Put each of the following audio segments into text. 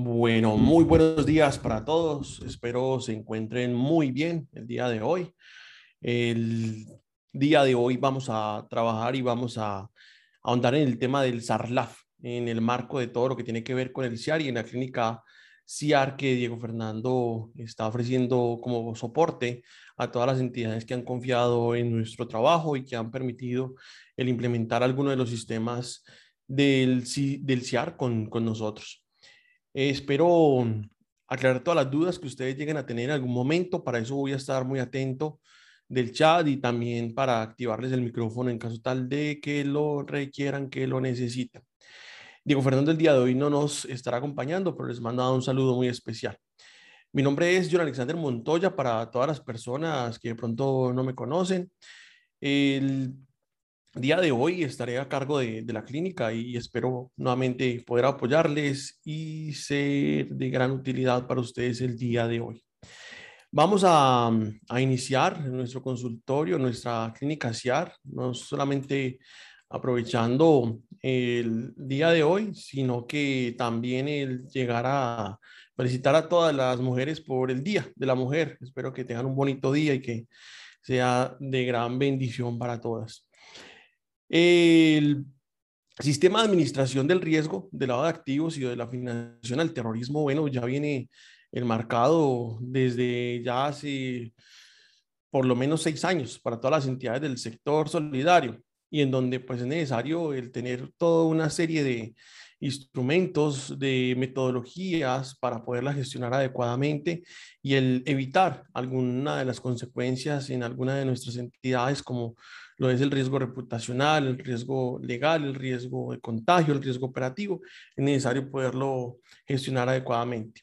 Bueno, muy buenos días para todos. Espero se encuentren muy bien el día de hoy. El día de hoy vamos a trabajar y vamos a ahondar en el tema del SARLAF, en el marco de todo lo que tiene que ver con el CIAR y en la clínica CIAR que Diego Fernando está ofreciendo como soporte a todas las entidades que han confiado en nuestro trabajo y que han permitido el implementar algunos de los sistemas del, CIAR con nosotros. Eh, espero aclarar todas las dudas que ustedes lleguen a tener en algún momento. Para eso voy a estar muy atento del chat y también para activarles el micrófono en caso tal de que lo requieran, que lo necesiten. Diego Fernando el día de hoy no nos estará acompañando, pero les mando un saludo muy especial. Mi nombre es John Alexander Montoya para todas las personas que de pronto no me conocen. El día de hoy estaré a cargo de, la clínica y espero nuevamente poder apoyarles y ser de gran utilidad para ustedes el día de hoy. Vamos a, a iniciar nuestro consultorio, nuestra clínica CIAR, no solamente aprovechando el día de hoy, sino que también el llegar a felicitar a todas las mujeres por el Día de la Mujer. Espero que tengan un bonito día y que sea de gran bendición para todas. El sistema de administración del riesgo del lado de activos y de la financiación al terrorismo, bueno, ya viene enmarcado desde ya hace por lo menos seis años para todas las entidades del sector solidario y en donde pues es necesario el tener toda una serie de instrumentos, de metodologías para poderla gestionar adecuadamente y el evitar alguna de las consecuencias en alguna de nuestras entidades como lo es el riesgo reputacional, el riesgo legal, el riesgo de contagio, el riesgo operativo, es necesario poderlo gestionar adecuadamente.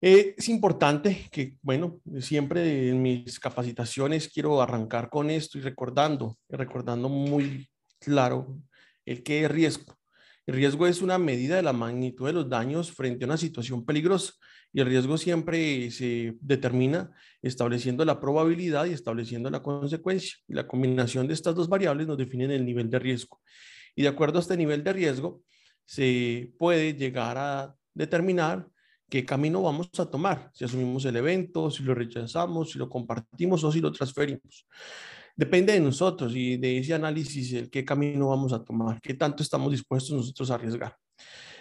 Eh, es importante que, bueno, siempre en mis capacitaciones quiero arrancar con esto y recordando, recordando muy claro el que es riesgo. El riesgo es una medida de la magnitud de los daños frente a una situación peligrosa y el riesgo siempre se determina estableciendo la probabilidad y estableciendo la consecuencia. Y la combinación de estas dos variables nos definen el nivel de riesgo. Y de acuerdo a este nivel de riesgo, se puede llegar a determinar qué camino vamos a tomar, si asumimos el evento, si lo rechazamos, si lo compartimos o si lo transferimos. Depende de nosotros y de ese análisis el qué camino vamos a tomar, qué tanto estamos dispuestos nosotros a arriesgar.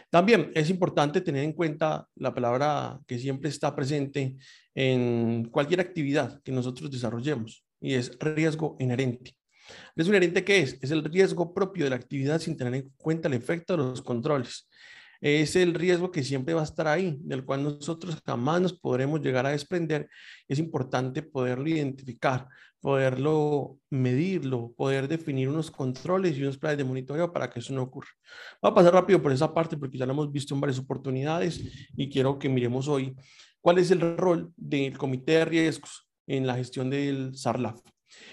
También es importante tener en cuenta la palabra que siempre está presente en cualquier actividad que nosotros desarrollemos y es riesgo inherente. ¿Riesgo inherente qué es? Es el riesgo propio de la actividad sin tener en cuenta el efecto de los controles es el riesgo que siempre va a estar ahí, del cual nosotros jamás nos podremos llegar a desprender. Es importante poderlo identificar, poderlo medirlo, poder definir unos controles y unos planes de monitoreo para que eso no ocurra. Voy a pasar rápido por esa parte porque ya lo hemos visto en varias oportunidades y quiero que miremos hoy cuál es el rol del comité de riesgos en la gestión del SARLAF.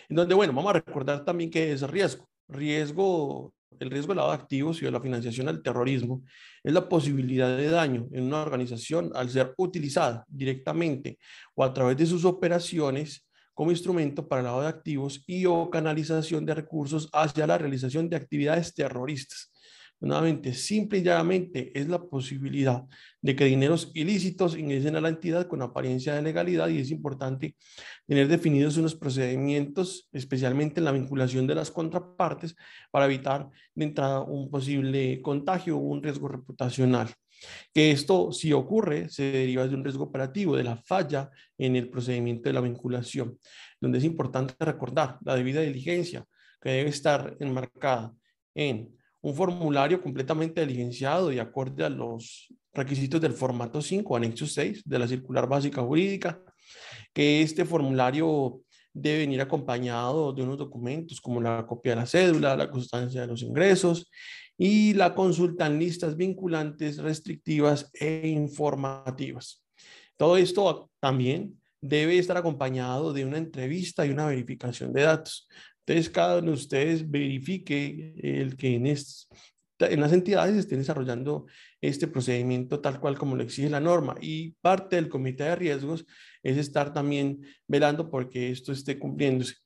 En donde, bueno, vamos a recordar también qué es riesgo. Riesgo el riesgo del lado de activos y de la financiación al terrorismo es la posibilidad de daño en una organización al ser utilizada directamente o a través de sus operaciones como instrumento para el lado de activos y o canalización de recursos hacia la realización de actividades terroristas. Nuevamente, simple y llanamente es la posibilidad de que dineros ilícitos ingresen a la entidad con apariencia de legalidad y es importante tener definidos unos procedimientos, especialmente en la vinculación de las contrapartes, para evitar de entrada un posible contagio o un riesgo reputacional. Que esto, si ocurre, se deriva de un riesgo operativo, de la falla en el procedimiento de la vinculación, donde es importante recordar la debida diligencia que debe estar enmarcada en un formulario completamente diligenciado y acorde a los requisitos del formato 5, anexo 6 de la circular básica jurídica, que este formulario debe venir acompañado de unos documentos como la copia de la cédula, la constancia de los ingresos y la consulta en listas vinculantes, restrictivas e informativas. Todo esto también debe estar acompañado de una entrevista y una verificación de datos. Entonces, cada uno de ustedes verifique el que en, las entidades estén desarrollando este procedimiento tal cual como lo exige la norma. Y parte del comité de riesgos es estar también velando porque esto esté cumpliéndose.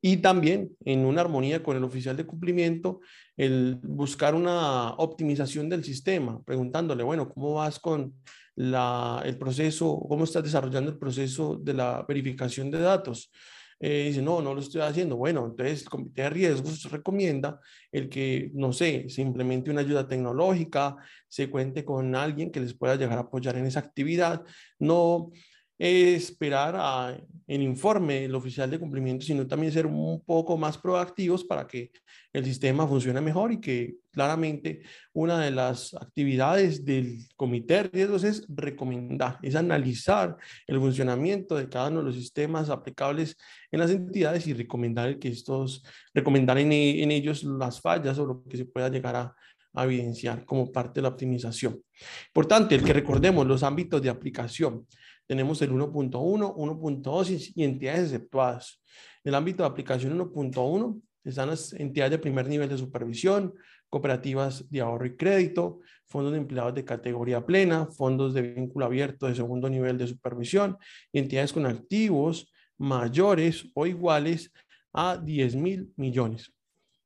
Y también en una armonía con el oficial de cumplimiento, el buscar una optimización del sistema, preguntándole, bueno, ¿cómo vas con la, el proceso, cómo estás desarrollando el proceso de la verificación de datos? Eh, dice, no, no lo estoy haciendo. Bueno, entonces el comité de riesgos recomienda el que, no sé, se implemente una ayuda tecnológica, se cuente con alguien que les pueda llegar a apoyar en esa actividad. No esperar a, el informe del oficial de cumplimiento, sino también ser un poco más proactivos para que el sistema funcione mejor y que claramente una de las actividades del comité de riesgos es recomendar, es analizar el funcionamiento de cada uno de los sistemas aplicables en las entidades y recomendar que estos, recomendar en, en ellos las fallas o lo que se pueda llegar a, a evidenciar como parte de la optimización. Importante, el que recordemos los ámbitos de aplicación tenemos el 1.1, 1.2 y entidades exceptuadas. En el ámbito de aplicación 1.1 están las entidades de primer nivel de supervisión, cooperativas de ahorro y crédito, fondos de empleados de categoría plena, fondos de vínculo abierto de segundo nivel de supervisión y entidades con activos mayores o iguales a 10 mil millones.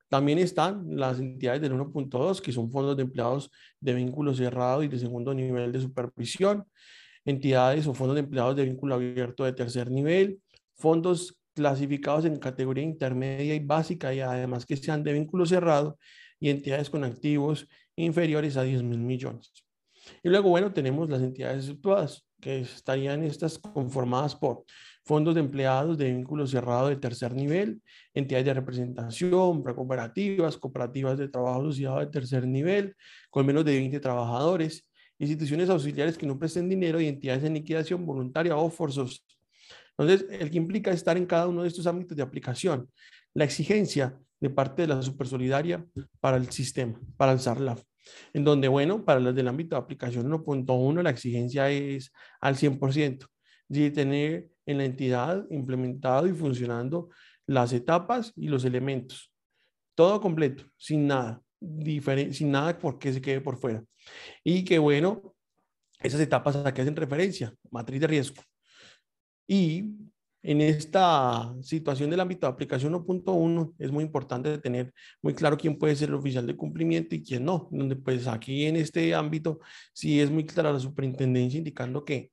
También están las entidades del 1.2, que son fondos de empleados de vínculo cerrado y de segundo nivel de supervisión, entidades o fondos de empleados de vínculo abierto de tercer nivel, fondos clasificados en categoría intermedia y básica y además que sean de vínculo cerrado y entidades con activos inferiores a 10 mil millones. Y luego, bueno, tenemos las entidades exceptuadas, que estarían estas conformadas por fondos de empleados de vínculo cerrado de tercer nivel, entidades de representación, cooperativas, cooperativas de trabajo asociado de tercer nivel, con menos de 20 trabajadores, instituciones auxiliares que no presten dinero y entidades en liquidación voluntaria o forzosa. Entonces, el que implica estar en cada uno de estos ámbitos de aplicación, la exigencia de parte de la supersolidaria para el sistema, para el SARLAF, en donde, bueno, para las del ámbito de aplicación 1.1, la exigencia es al 100%, de tener en la entidad implementado y funcionando las etapas y los elementos. Todo completo, sin nada sin nada porque se quede por fuera. Y que bueno, esas etapas a que hacen referencia, matriz de riesgo. Y en esta situación del ámbito de aplicación 1.1 es muy importante tener muy claro quién puede ser el oficial de cumplimiento y quién no. Donde pues aquí en este ámbito sí es muy clara la superintendencia indicando que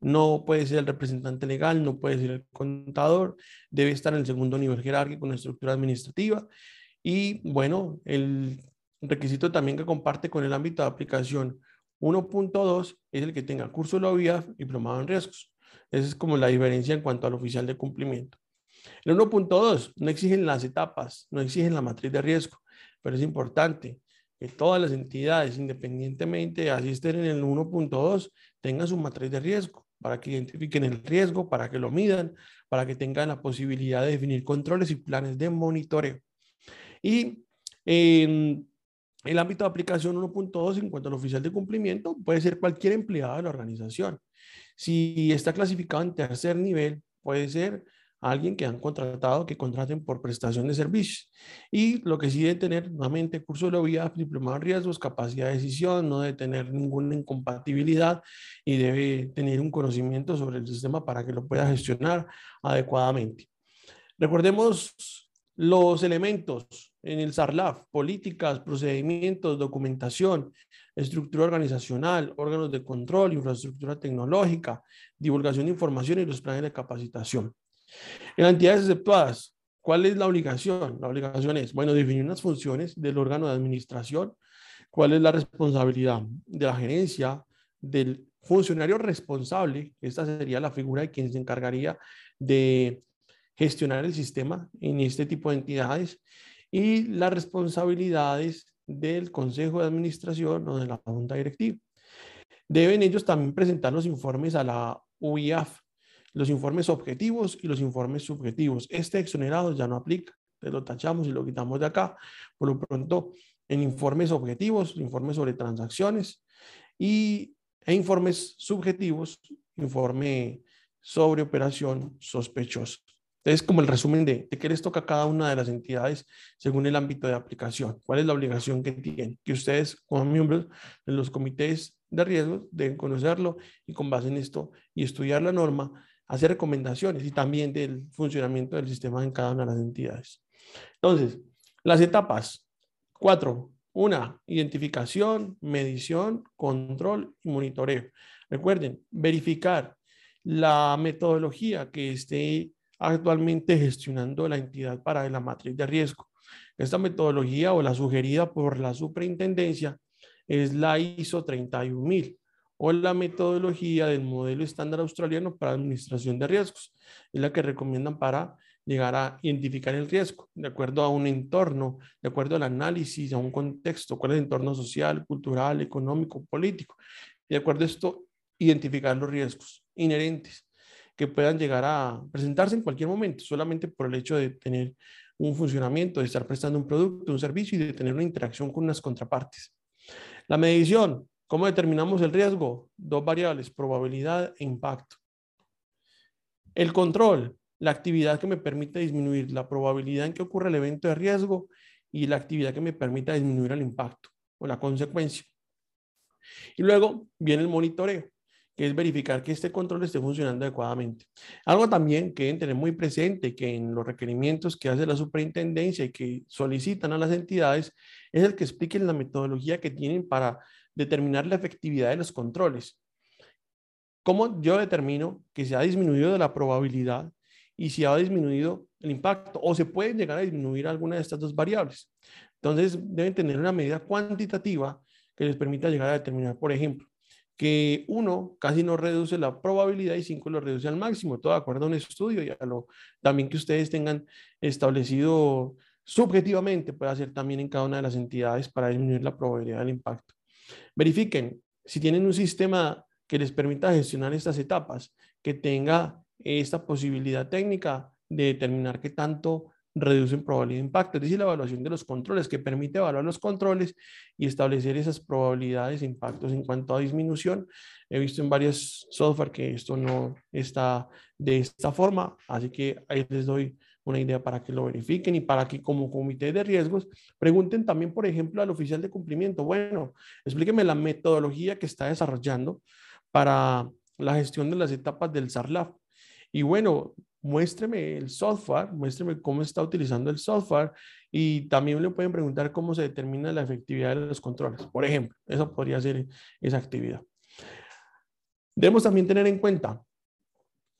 no puede ser el representante legal, no puede ser el contador, debe estar en el segundo nivel jerárquico en la estructura administrativa y bueno, el requisito también que comparte con el ámbito de aplicación 1.2 es el que tenga curso de la OIAF y diplomado en riesgos. Esa es como la diferencia en cuanto al oficial de cumplimiento. El 1.2 no exigen las etapas, no exigen la matriz de riesgo, pero es importante que todas las entidades, independientemente estén en el 1.2, tengan su matriz de riesgo para que identifiquen el riesgo, para que lo midan, para que tengan la posibilidad de definir controles y planes de monitoreo. Y en el ámbito de aplicación 1.2 en cuanto al oficial de cumplimiento puede ser cualquier empleado de la organización. Si está clasificado en tercer nivel, puede ser alguien que han contratado, que contraten por prestación de servicios. Y lo que sí debe tener, nuevamente, curso de vida, diplomado en riesgos, capacidad de decisión, no debe tener ninguna incompatibilidad y debe tener un conocimiento sobre el sistema para que lo pueda gestionar adecuadamente. Recordemos los elementos en el SARLAF, políticas, procedimientos, documentación, estructura organizacional, órganos de control, infraestructura tecnológica, divulgación de información y los planes de capacitación. En entidades exceptuadas, ¿cuál es la obligación? La obligación es, bueno, definir unas funciones del órgano de administración, cuál es la responsabilidad de la gerencia, del funcionario responsable, esta sería la figura de quien se encargaría de gestionar el sistema en este tipo de entidades y las responsabilidades del Consejo de Administración o de la Junta Directiva. Deben ellos también presentar los informes a la UIAF, los informes objetivos y los informes subjetivos. Este exonerado ya no aplica, lo tachamos y lo quitamos de acá. Por lo pronto, en informes objetivos, informes sobre transacciones y e informes subjetivos, informe sobre operación sospechosa. Es como el resumen de, de qué les toca a cada una de las entidades según el ámbito de aplicación. ¿Cuál es la obligación que tienen? Que ustedes, como miembros de los comités de riesgos, deben conocerlo y con base en esto y estudiar la norma, hacer recomendaciones y también del funcionamiento del sistema en cada una de las entidades. Entonces, las etapas. Cuatro. Una, identificación, medición, control y monitoreo. Recuerden, verificar la metodología que esté actualmente gestionando la entidad para la matriz de riesgo. Esta metodología o la sugerida por la superintendencia es la ISO 31000 o la metodología del modelo estándar australiano para administración de riesgos. Es la que recomiendan para llegar a identificar el riesgo de acuerdo a un entorno, de acuerdo al análisis, a un contexto, cuál es el entorno social, cultural, económico, político. Y de acuerdo a esto, identificar los riesgos inherentes que puedan llegar a presentarse en cualquier momento, solamente por el hecho de tener un funcionamiento, de estar prestando un producto, un servicio y de tener una interacción con unas contrapartes. La medición, ¿cómo determinamos el riesgo? Dos variables, probabilidad e impacto. El control, la actividad que me permite disminuir la probabilidad en que ocurra el evento de riesgo y la actividad que me permita disminuir el impacto o la consecuencia. Y luego viene el monitoreo, que es verificar que este control esté funcionando adecuadamente. Algo también que deben tener muy presente, que en los requerimientos que hace la superintendencia y que solicitan a las entidades, es el que expliquen la metodología que tienen para determinar la efectividad de los controles. ¿Cómo yo determino que se ha disminuido la probabilidad y si ha disminuido el impacto o se puede llegar a disminuir alguna de estas dos variables? Entonces, deben tener una medida cuantitativa que les permita llegar a determinar, por ejemplo, que uno casi no reduce la probabilidad y cinco lo reduce al máximo, todo de acuerdo a un estudio y a lo también que ustedes tengan establecido subjetivamente, puede hacer también en cada una de las entidades para disminuir la probabilidad del impacto. Verifiquen si tienen un sistema que les permita gestionar estas etapas, que tenga esta posibilidad técnica de determinar qué tanto reducen probabilidad de impacto, es decir, la evaluación de los controles, que permite evaluar los controles y establecer esas probabilidades de impactos en cuanto a disminución. He visto en varios software que esto no está de esta forma, así que ahí les doy una idea para que lo verifiquen y para que como comité de riesgos pregunten también, por ejemplo, al oficial de cumplimiento, bueno, explíqueme la metodología que está desarrollando para la gestión de las etapas del SARLAF. Y bueno, muéstreme el software, muéstreme cómo está utilizando el software y también le pueden preguntar cómo se determina la efectividad de los controles. Por ejemplo, eso podría ser esa actividad. Debemos también tener en cuenta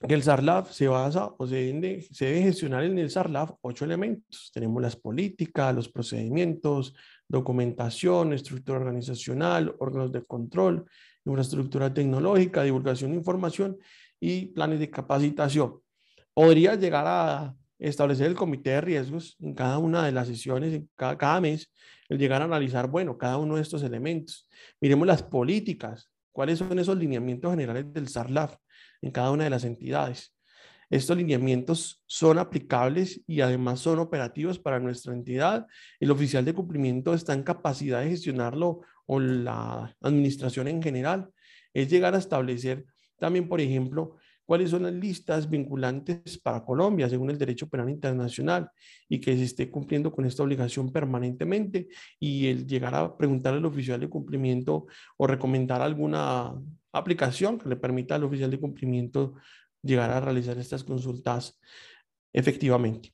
que el SARLAF se basa o se debe, se debe gestionar en el SARLAF ocho elementos. Tenemos las políticas, los procedimientos, documentación, estructura organizacional, órganos de control, infraestructura tecnológica, divulgación de información y planes de capacitación podría llegar a establecer el comité de riesgos en cada una de las sesiones, en cada, mes, el llegar a analizar, bueno, cada uno de estos elementos. Miremos las políticas, cuáles son esos lineamientos generales del SARLAF en cada una de las entidades. Estos lineamientos son aplicables y además son operativos para nuestra entidad. El oficial de cumplimiento está en capacidad de gestionarlo o la administración en general. Es llegar a establecer también, por ejemplo, cuáles son las listas vinculantes para Colombia según el derecho penal internacional y que se esté cumpliendo con esta obligación permanentemente y el llegar a preguntar al oficial de cumplimiento o recomendar alguna aplicación que le permita al oficial de cumplimiento llegar a realizar estas consultas efectivamente.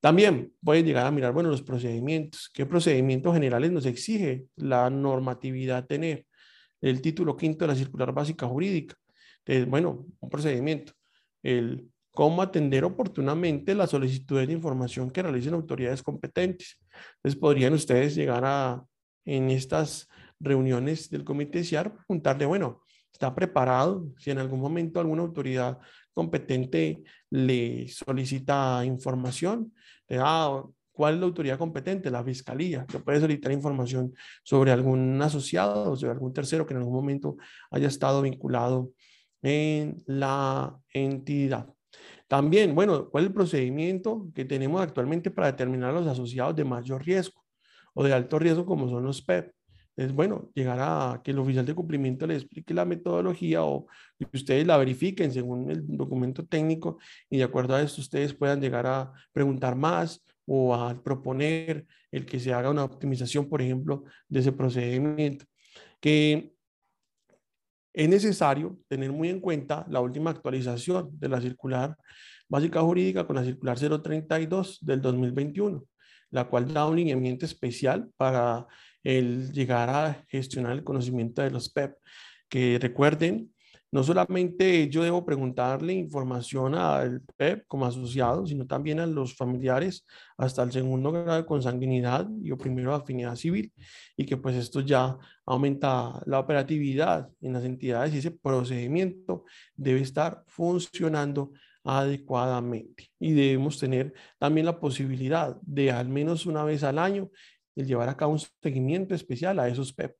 También pueden llegar a mirar, bueno, los procedimientos, qué procedimientos generales nos exige la normatividad tener, el título quinto de la circular básica jurídica, bueno, un procedimiento. El cómo atender oportunamente las solicitudes de información que realicen autoridades competentes. Entonces, podrían ustedes llegar a, en estas reuniones del comité CIAR, preguntarle, bueno, ¿está preparado? Si en algún momento alguna autoridad competente le solicita información, ah, ¿cuál es la autoridad competente? La fiscalía, que puede solicitar información sobre algún asociado o sobre algún tercero que en algún momento haya estado vinculado en la entidad. También, bueno, ¿cuál es el procedimiento que tenemos actualmente para determinar los asociados de mayor riesgo o de alto riesgo como son los PEP? Es bueno, llegar a que el oficial de cumplimiento le explique la metodología o que ustedes la verifiquen según el documento técnico y de acuerdo a esto ustedes puedan llegar a preguntar más o a proponer el que se haga una optimización, por ejemplo, de ese procedimiento. Que es necesario tener muy en cuenta la última actualización de la circular básica jurídica con la circular 032 del 2021, la cual da un lineamiento especial para el llegar a gestionar el conocimiento de los PEP. Que recuerden, no solamente yo debo preguntarle información al PEP como asociado, sino también a los familiares hasta el segundo grado de consanguinidad y o primero afinidad civil, y que pues esto ya aumenta la operatividad en las entidades y ese procedimiento debe estar funcionando adecuadamente. Y debemos tener también la posibilidad de al menos una vez al año el llevar a cabo un seguimiento especial a esos PEP.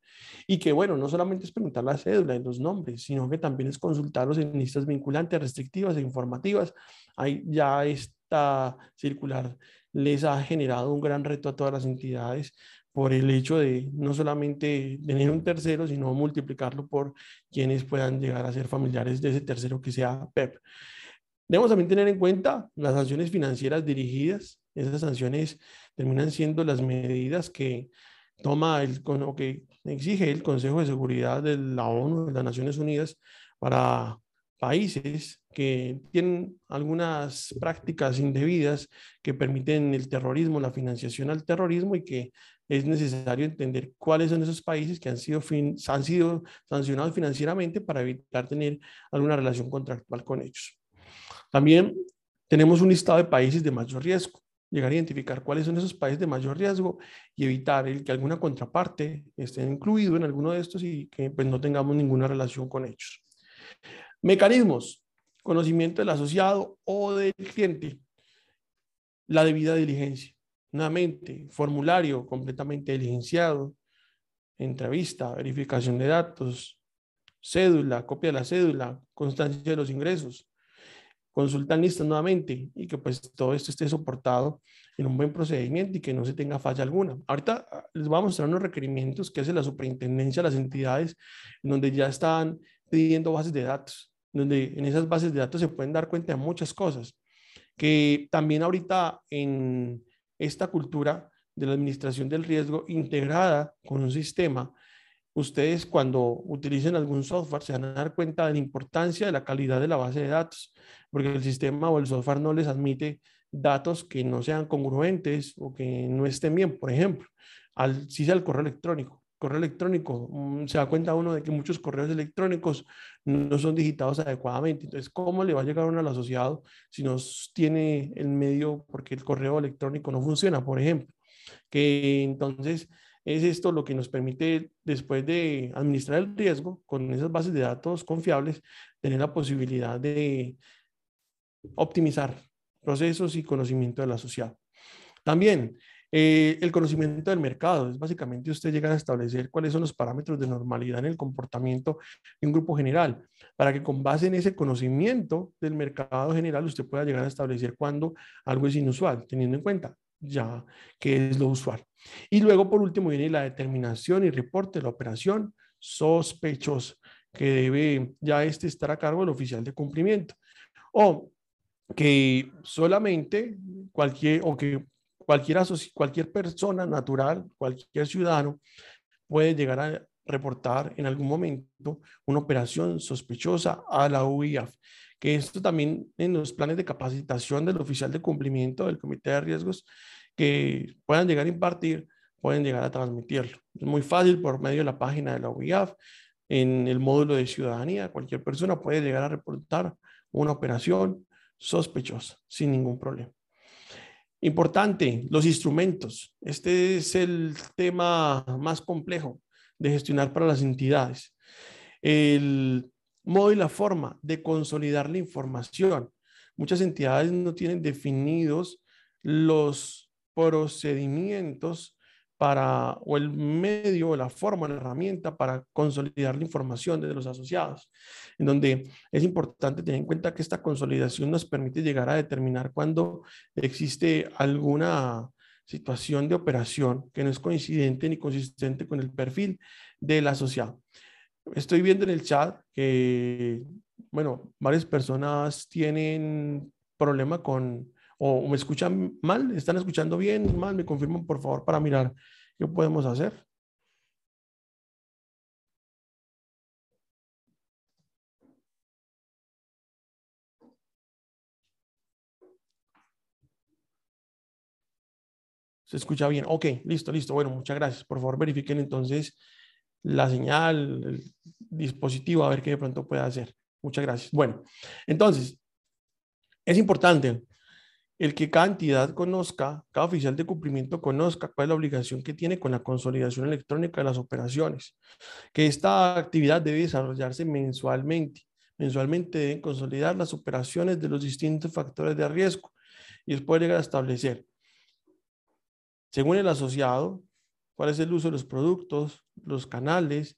Y que, bueno, no solamente es preguntar la cédula y los nombres, sino que también es consultarlos en listas vinculantes, restrictivas e informativas. Ahí ya esta circular les ha generado un gran reto a todas las entidades por el hecho de no solamente tener un tercero, sino multiplicarlo por quienes puedan llegar a ser familiares de ese tercero que sea PEP. Debemos también tener en cuenta las sanciones financieras dirigidas. Esas sanciones terminan siendo las medidas que toma el, o que exige el Consejo de Seguridad de la ONU, de las Naciones Unidas, para países que tienen algunas prácticas indebidas que permiten el terrorismo, la financiación al terrorismo y que es necesario entender cuáles son esos países que han sido, han sido sancionados financieramente para evitar tener alguna relación contractual con ellos. También tenemos un listado de países de mayor riesgo. Llegar a identificar cuáles son esos países de mayor riesgo y evitar el que alguna contraparte esté incluido en alguno de estos y que pues, no tengamos ninguna relación con ellos. Mecanismos. Conocimiento del asociado o del cliente. La debida diligencia. Nuevamente, formulario completamente diligenciado, entrevista, verificación de datos, cédula, copia de la cédula, constancia de los ingresos, consultan listas nuevamente y que pues todo esto esté soportado en un buen procedimiento y que no se tenga falla alguna. Ahorita ah, les voy a mostrar unos requerimientos que hace la superintendencia de las entidades, en donde ya están pidiendo bases de datos, donde en esas bases de datos se pueden dar cuenta de muchas cosas, que también ahorita en esta cultura de la administración del riesgo integrada con un sistema, ustedes cuando utilicen algún software se van a dar cuenta de la importancia de la calidad de la base de datos, porque el sistema o el software no les admite datos que no sean congruentes o que no estén bien. Por ejemplo, al, si sea el correo electrónico. Correo electrónico, mm, se da cuenta uno de que muchos correos electrónicos no son digitados adecuadamente. Entonces, ¿cómo le va a llegar uno al asociado si no tiene el medio porque el correo electrónico no funciona, por ejemplo? Que entonces es esto lo que nos permite, después de administrar el riesgo con esas bases de datos confiables, tener la posibilidad de optimizar procesos y conocimiento del asociado. También eh, el conocimiento del mercado, es básicamente usted llega a establecer cuáles son los parámetros de normalidad en el comportamiento de un grupo general, para que con base en ese conocimiento del mercado general usted pueda llegar a establecer cuándo algo es inusual, teniendo en cuenta ya que es lo usual. Y luego, por último, viene la determinación y reporte de la operación sospechosa, que debe ya este estar a cargo del oficial de cumplimiento. O que solamente cualquier, o que cualquier, cualquier persona natural, cualquier ciudadano puede llegar a reportar en algún momento una operación sospechosa a la UIAF, que esto también en los planes de capacitación del oficial de cumplimiento del comité de riesgos que puedan llegar a impartir, pueden llegar a transmitirlo. Es muy fácil por medio de la página de la UIAF, en el módulo de ciudadanía, cualquier persona puede llegar a reportar una operación sospechosa sin ningún problema. Importante, los instrumentos. Este es el tema más complejo de gestionar para las entidades. El modo y la forma de consolidar la información. Muchas entidades no tienen definidos los procedimientos para, o el medio, o la forma, la herramienta para consolidar la información de los asociados, en donde es importante tener en cuenta que esta consolidación nos permite llegar a determinar cuando existe alguna situación de operación que no es coincidente ni consistente con el perfil del asociado. Estoy viendo en el chat que, bueno, varias personas tienen problema con, o me escuchan mal, están escuchando bien, mal, me confirman por favor para mirar qué podemos hacer. Se escucha bien. Ok, listo, listo. Bueno, muchas gracias. Por favor, verifiquen entonces la señal, el dispositivo, a ver qué de pronto puede hacer. Muchas gracias. Bueno, entonces, es importante el que cada entidad conozca, cada oficial de cumplimiento conozca cuál es la obligación que tiene con la consolidación electrónica de las operaciones, que esta actividad debe desarrollarse mensualmente. Mensualmente deben consolidar las operaciones de los distintos factores de riesgo y después llegar a establecer, según el asociado, cuál es el uso de los productos, los canales,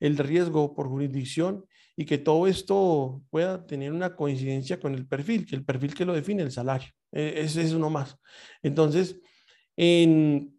el riesgo por jurisdicción y que todo esto pueda tener una coincidencia con el perfil, que el perfil que lo define el salario. E, ese es uno más. Entonces, en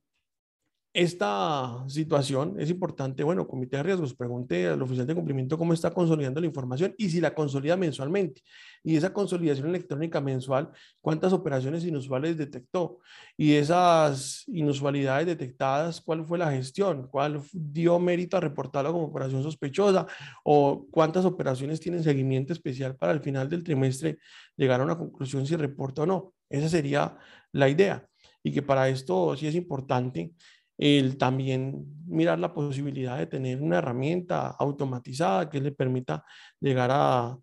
esta situación es importante, bueno, comité de riesgos, pregunte al oficial de cumplimiento cómo está consolidando la información y si la consolida mensualmente. Y esa consolidación electrónica mensual, cuántas operaciones inusuales detectó y esas inusualidades detectadas, cuál fue la gestión, cuál dio mérito a reportarlo como operación sospechosa o cuántas operaciones tienen seguimiento especial para al final del trimestre llegar a una conclusión si reporta o no. Esa sería la idea. Y que para esto sí es importante el también mirar la posibilidad de tener una herramienta automatizada que le permita llegar a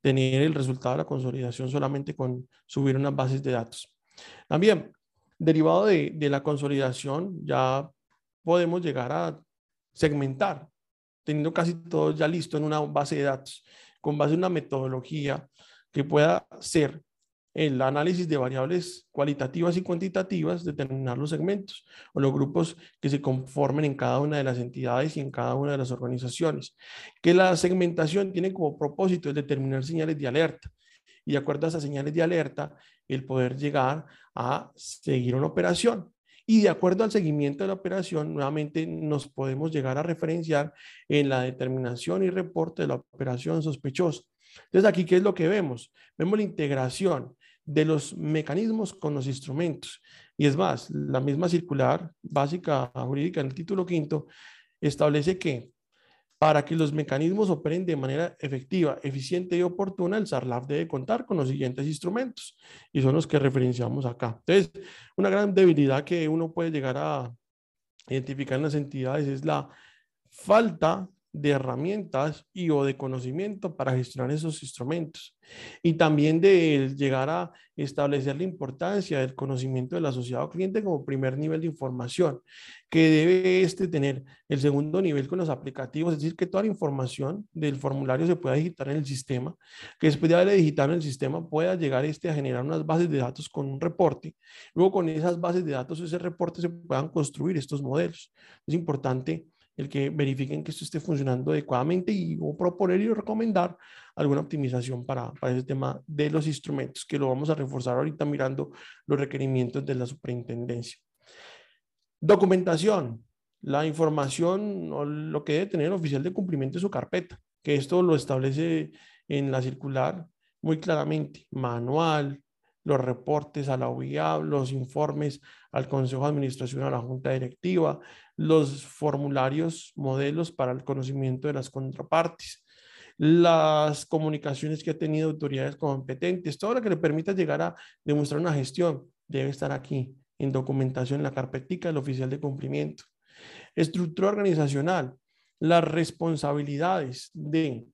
tener el resultado de la consolidación solamente con subir unas bases de datos. También, derivado de, de la consolidación, ya podemos llegar a segmentar, teniendo casi todo ya listo en una base de datos, con base en una metodología que pueda ser el análisis de variables cualitativas y cuantitativas, determinar los segmentos o los grupos que se conformen en cada una de las entidades y en cada una de las organizaciones. Que la segmentación tiene como propósito determinar señales de alerta y de acuerdo a esas señales de alerta, el poder llegar a seguir una operación. Y de acuerdo al seguimiento de la operación, nuevamente nos podemos llegar a referenciar en la determinación y reporte de la operación sospechosa. Entonces, aquí, ¿qué es lo que vemos? Vemos la integración de los mecanismos con los instrumentos. Y es más, la misma circular básica jurídica en el título quinto establece que para que los mecanismos operen de manera efectiva, eficiente y oportuna, el SARLAF debe contar con los siguientes instrumentos y son los que referenciamos acá. Entonces, una gran debilidad que uno puede llegar a identificar en las entidades es la falta de herramientas y o de conocimiento para gestionar esos instrumentos. Y también de llegar a establecer la importancia del conocimiento del asociado cliente como primer nivel de información que debe este tener. El segundo nivel con los aplicativos, es decir, que toda la información del formulario se pueda digitar en el sistema, que después de haberle digitado en el sistema pueda llegar este a generar unas bases de datos con un reporte, luego con esas bases de datos, ese reporte se puedan construir estos modelos. Es importante el que verifiquen que esto esté funcionando adecuadamente y o proponer y recomendar alguna optimización para, para ese tema de los instrumentos, que lo vamos a reforzar ahorita mirando los requerimientos de la superintendencia. Documentación, la información o lo que debe tener el oficial de cumplimiento de su carpeta, que esto lo establece en la circular muy claramente, manual, los reportes a la OIA, los informes al Consejo de Administración, a la Junta Directiva, los formularios, modelos para el conocimiento de las contrapartes, las comunicaciones que ha tenido autoridades competentes, todo lo que le permita llegar a demostrar una gestión debe estar aquí en documentación, en la carpetica del oficial de cumplimiento. Estructura organizacional, las responsabilidades de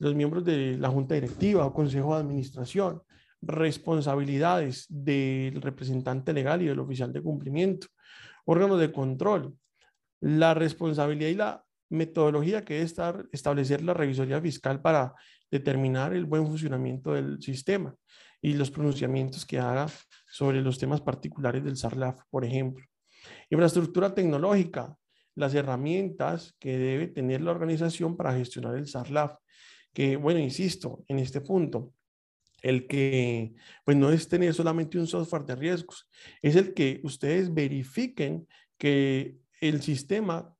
los miembros de la junta directiva o consejo de administración, responsabilidades del representante legal y del oficial de cumplimiento, órganos de control, la responsabilidad y la metodología que debe estar, establecer la revisoría fiscal para determinar el buen funcionamiento del sistema y los pronunciamientos que haga sobre los temas particulares del SARLAF, por ejemplo. Infraestructura tecnológica, las herramientas que debe tener la organización para gestionar el SARLAF, que, bueno, insisto, en este punto, el que, pues no es tener solamente un software de riesgos, es el que ustedes verifiquen que el sistema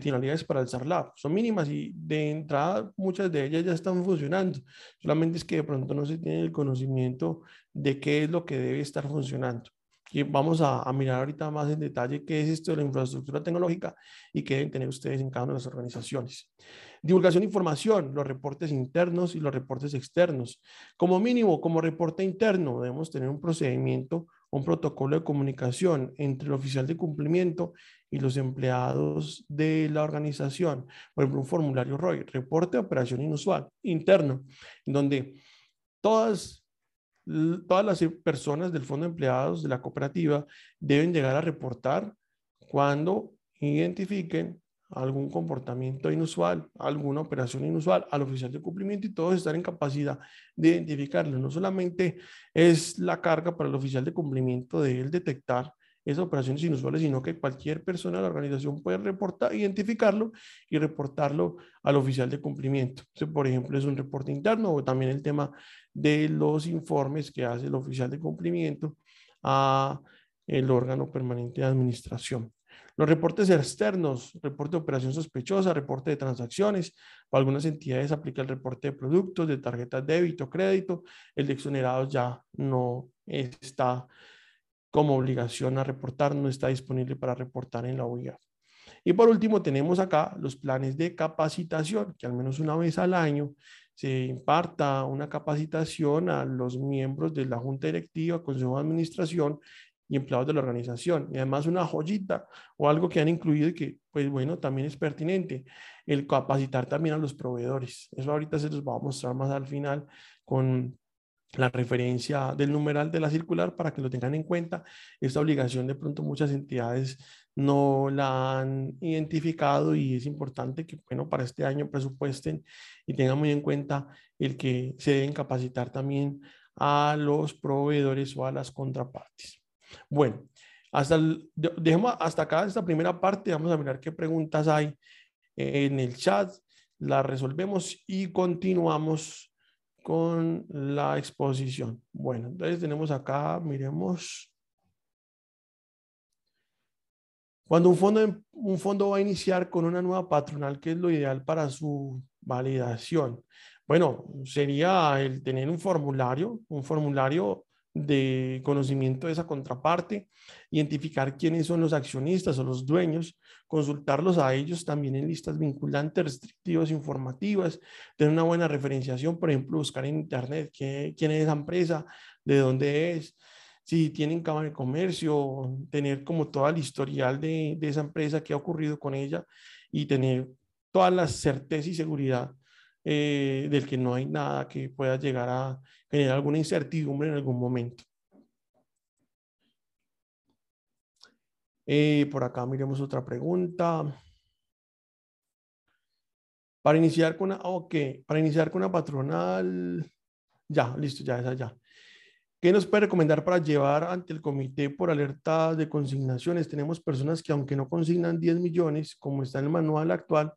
finalidades para el SARLAB son mínimas y de entrada muchas de ellas ya están funcionando. Solamente es que de pronto no se tiene el conocimiento de qué es lo que debe estar funcionando. que vamos a, a, mirar ahorita más en detalle qué es esto de la infraestructura tecnológica y qué deben tener ustedes en cada una de las organizaciones. Divulgación de información, los reportes internos y los reportes externos. Como mínimo, como reporte interno, debemos tener un procedimiento, un protocolo de comunicación entre el oficial de cumplimiento y los empleados de la organización. Por ejemplo, un formulario ROI, reporte de operación inusual, interno, donde todas todas las personas del fondo de empleados de la cooperativa deben llegar a reportar cuando identifiquen algún comportamiento inusual, alguna operación inusual al oficial de cumplimiento y todos estar en capacidad de identificarlo. No solamente es la carga para el oficial de cumplimiento de él detectar esas operaciones inusuales, sino que cualquier persona de la organización puede reportar, identificarlo y reportarlo al oficial de cumplimiento. por ejemplo, es un reporte interno o también el tema de los informes que hace el oficial de cumplimiento a el órgano permanente de administración. Los reportes externos, reporte de operación sospechosa, reporte de transacciones. Para algunas entidades aplica el reporte de productos, de tarjetas débito, crédito. El de exonerados ya no está como obligación a reportar, no está disponible para reportar en la OIA. Y por último, tenemos acá los planes de capacitación, que al menos una vez al año se imparta una capacitación a los miembros de la Junta Directiva, Consejo de Administración y empleados de la organización. Y además una joyita o algo que han incluido y que, pues bueno, también es pertinente, el capacitar también a los proveedores. Eso ahorita se los va a mostrar más al final con la referencia del numeral de la circular para que lo tengan en cuenta. Esta obligación de pronto muchas entidades no la han identificado y es importante que, bueno, para este año presupuesten y tengan muy en cuenta el que se deben capacitar también a los proveedores o a las contrapartes. Bueno, hasta, dejemos hasta acá esta primera parte. Vamos a mirar qué preguntas hay en el chat. Las resolvemos y continuamos con la exposición. Bueno, entonces tenemos acá, miremos. Cuando un fondo, un fondo va a iniciar con una nueva patronal, ¿qué es lo ideal para su validación? Bueno, sería el tener un formulario, un formulario de conocimiento de esa contraparte, identificar quiénes son los accionistas o los dueños, consultarlos a ellos también en listas vinculantes, restrictivas, informativas, tener una buena referenciación, por ejemplo, buscar en internet quién es esa empresa, de dónde es, si tienen cámara de comercio, tener como toda la historial de, de esa empresa, qué ha ocurrido con ella y tener toda la certeza y seguridad eh, del que no hay nada que pueda llegar a generar alguna incertidumbre en algún momento. Eh, por acá miremos otra pregunta. Para iniciar con una, ok, para iniciar con una patronal, ya, listo, ya, esa ya. ¿Qué nos puede recomendar para llevar ante el comité por alerta de consignaciones? Tenemos personas que aunque no consignan 10 millones, como está en el manual actual,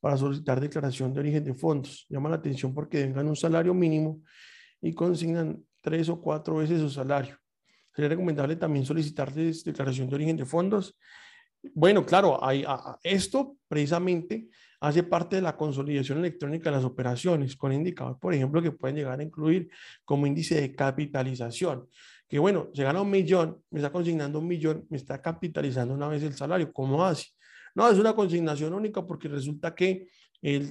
para solicitar declaración de origen de fondos. Llama la atención porque vengan un salario mínimo y consignan tres o cuatro veces su salario. Sería recomendable también solicitarles declaración de origen de fondos. Bueno, claro, hay, esto precisamente hace parte de la consolidación electrónica de las operaciones con indicadores, por ejemplo, que pueden llegar a incluir como índice de capitalización. Que bueno, se gana un millón, me está consignando un millón, me está capitalizando una vez el salario. ¿Cómo hace? No, es una consignación única porque resulta que él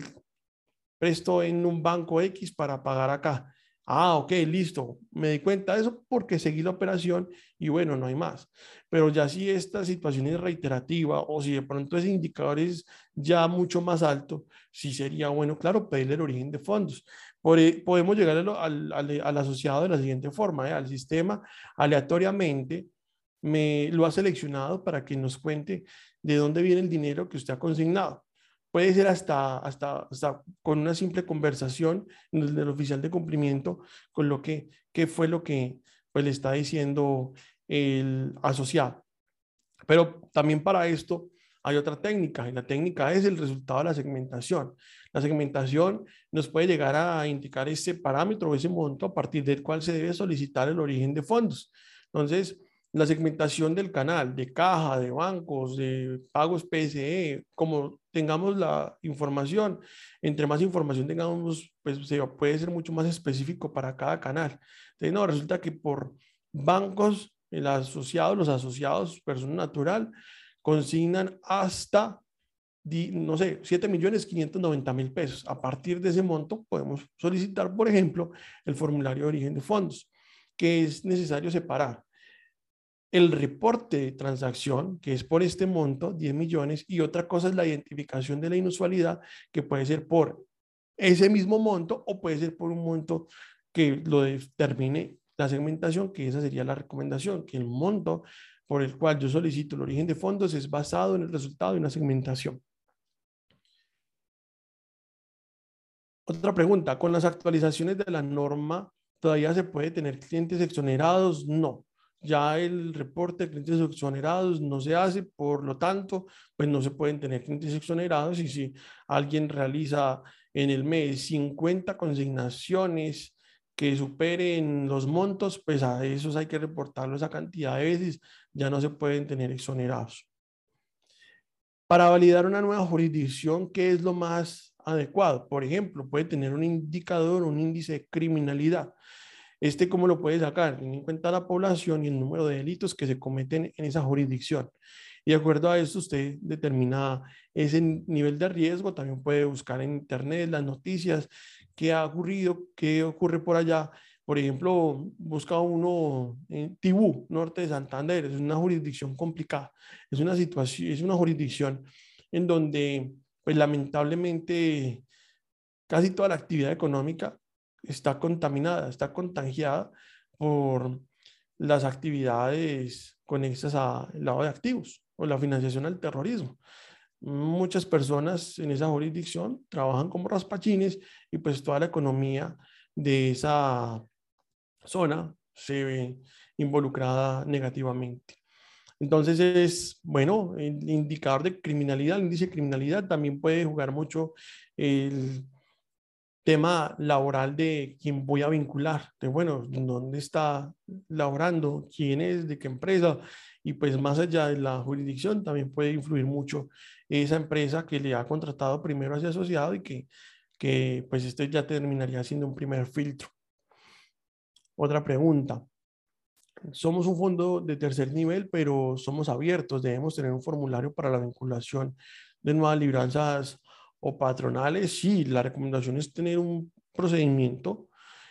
prestó en un banco X para pagar acá. Ah, ok, listo. Me di cuenta de eso porque seguí la operación y bueno, no hay más. Pero ya si esta situación es reiterativa o si de pronto ese indicador es ya mucho más alto, sí sería bueno, claro, pedirle el origen de fondos. E, podemos llegar al, al, asociado de la siguiente forma, ¿eh? al sistema aleatoriamente me lo ha seleccionado para que nos cuente de dónde viene el dinero que usted ha consignado. Puede ser hasta, hasta, hasta con una simple conversación del oficial de cumplimiento con lo que, qué fue lo que pues, le está diciendo el asociado. Pero también para esto hay otra técnica y la técnica es el resultado de la segmentación. La segmentación nos puede llegar a indicar ese parámetro o ese monto a partir del cual se debe solicitar el origen de fondos. Entonces, la segmentación del canal, de caja, de bancos, de pagos PSE, como tengamos la información, entre más información tengamos, pues se puede ser mucho más específico para cada canal. Entonces, no, resulta que por bancos el asociado, los asociados, persona natural, consignan hasta, no sé, 7 millones 590 mil pesos. A partir de ese monto podemos solicitar, por ejemplo, el formulario de origen de fondos, que es necesario separar el reporte de transacción, que es por este monto, 10 millones, y otra cosa es la identificación de la inusualidad, que puede ser por ese mismo monto o puede ser por un monto que lo determine la segmentación, que esa sería la recomendación, que el monto por el cual yo solicito el origen de fondos es basado en el resultado de una segmentación. Otra pregunta, ¿con las actualizaciones de la norma todavía se puede tener clientes exonerados? No, ya el reporte de clientes exonerados no se hace, por lo tanto, pues no se pueden tener clientes exonerados y si alguien realiza en el mes 50 consignaciones que superen los montos, pues a esos hay que reportarlo esa cantidad de veces, ya no se pueden tener exonerados. Para validar una nueva jurisdicción, ¿qué es lo más adecuado? Por ejemplo, puede tener un indicador, un índice de criminalidad. Este, ¿cómo lo puede sacar? Teniendo en cuenta la población y el número de delitos que se cometen en esa jurisdicción. Y de acuerdo a eso, usted determina ese nivel de riesgo. También puede buscar en Internet las noticias, qué ha ocurrido, qué ocurre por allá. Por ejemplo, busca uno en Tibú, norte de Santander. Es una jurisdicción complicada. Es una situación, es una jurisdicción en donde, pues lamentablemente, casi toda la actividad económica está contaminada, está contagiada por las actividades conexas al lado de activos o la financiación al terrorismo. Muchas personas en esa jurisdicción trabajan como raspachines y pues toda la economía de esa zona se ve involucrada negativamente. Entonces es, bueno, el indicador de criminalidad, el índice de criminalidad también puede jugar mucho el tema laboral de quién voy a vincular, de bueno, dónde está laborando, quién es, de qué empresa, y pues más allá de la jurisdicción también puede influir mucho esa empresa que le ha contratado primero a ese asociado y que, que pues este ya terminaría siendo un primer filtro. Otra pregunta. Somos un fondo de tercer nivel, pero somos abiertos. Debemos tener un formulario para la vinculación de nuevas libranzas o patronales. Sí, la recomendación es tener un procedimiento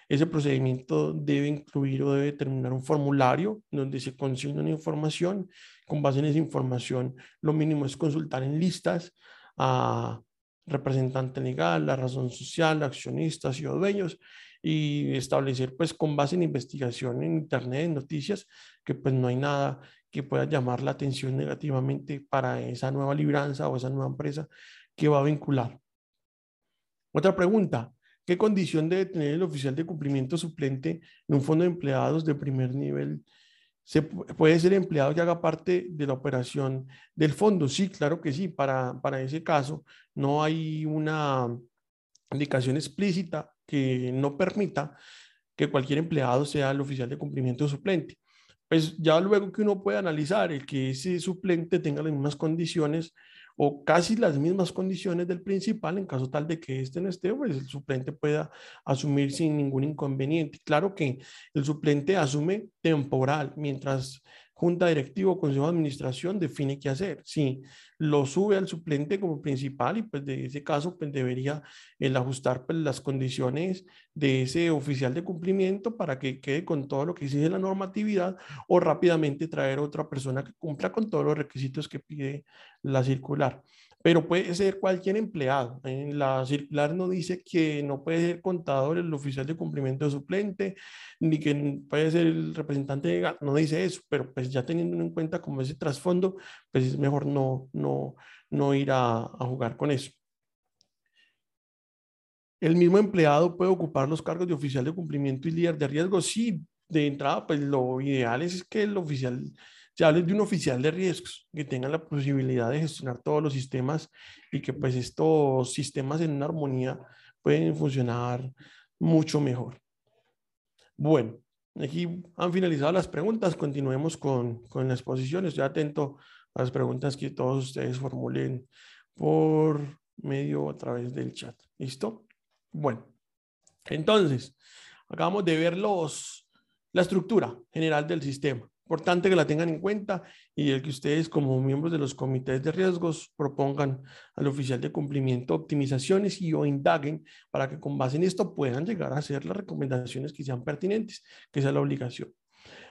ese procedimiento debe incluir o debe terminar un formulario donde se consigna una información. Con base en esa información, lo mínimo es consultar en listas a representante legal, la razón social, accionistas y dueños y establecer pues con base en investigación en internet, en noticias, que pues no hay nada que pueda llamar la atención negativamente para esa nueva libranza o esa nueva empresa que va a vincular. Otra pregunta, ¿Qué condición debe tener el oficial de cumplimiento suplente en un fondo de empleados de primer nivel? ¿Se puede ser empleado que haga parte de la operación del fondo? Sí, claro que sí. Para, para ese caso, no hay una indicación explícita que no permita que cualquier empleado sea el oficial de cumplimiento suplente. Pues ya luego que uno pueda analizar el que ese suplente tenga las mismas condiciones o casi las mismas condiciones del principal en caso tal de que este no esté, pues el suplente pueda asumir sin ningún inconveniente. Claro que el suplente asume temporal, mientras junta directiva o consejo de administración define qué hacer. Si lo sube al suplente como principal y pues de ese caso pues debería el ajustar pues las condiciones de ese oficial de cumplimiento para que quede con todo lo que exige la normatividad o rápidamente traer otra persona que cumpla con todos los requisitos que pide la circular pero puede ser cualquier empleado. En la circular no dice que no puede ser contador el oficial de cumplimiento de suplente, ni que puede ser el representante de no dice eso, pero pues ya teniendo en cuenta como ese trasfondo, pues es mejor no, no, no ir a, a jugar con eso. ¿El mismo empleado puede ocupar los cargos de oficial de cumplimiento y líder de riesgo? Sí, de entrada, pues lo ideal es que el oficial se hable de un oficial de riesgos que tenga la posibilidad de gestionar todos los sistemas y que pues estos sistemas en una armonía pueden funcionar mucho mejor. Bueno, aquí han finalizado las preguntas. Continuemos con, con la exposición. Estoy atento a las preguntas que todos ustedes formulen por medio a través del chat. ¿Listo? Bueno, entonces, acabamos de ver los, la estructura general del sistema Importante que la tengan en cuenta y el que ustedes como miembros de los comités de riesgos propongan al oficial de cumplimiento optimizaciones y o indaguen para que con base en esto puedan llegar a hacer las recomendaciones que sean pertinentes, que sea la obligación.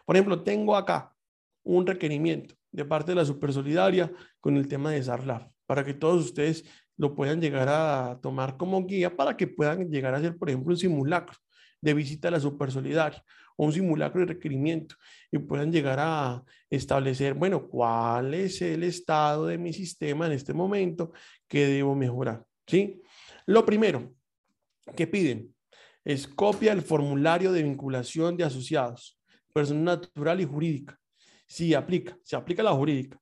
Por ejemplo, tengo acá un requerimiento de parte de la Supersolidaria con el tema de SARLAF, para que todos ustedes lo puedan llegar a tomar como guía para que puedan llegar a hacer, por ejemplo, un simulacro de visita a la Supersolidaria un simulacro de requerimiento y puedan llegar a establecer, bueno, cuál es el estado de mi sistema en este momento que debo mejorar. ¿sí? Lo primero que piden es copia del formulario de vinculación de asociados, persona natural y jurídica. Si aplica, se aplica la jurídica.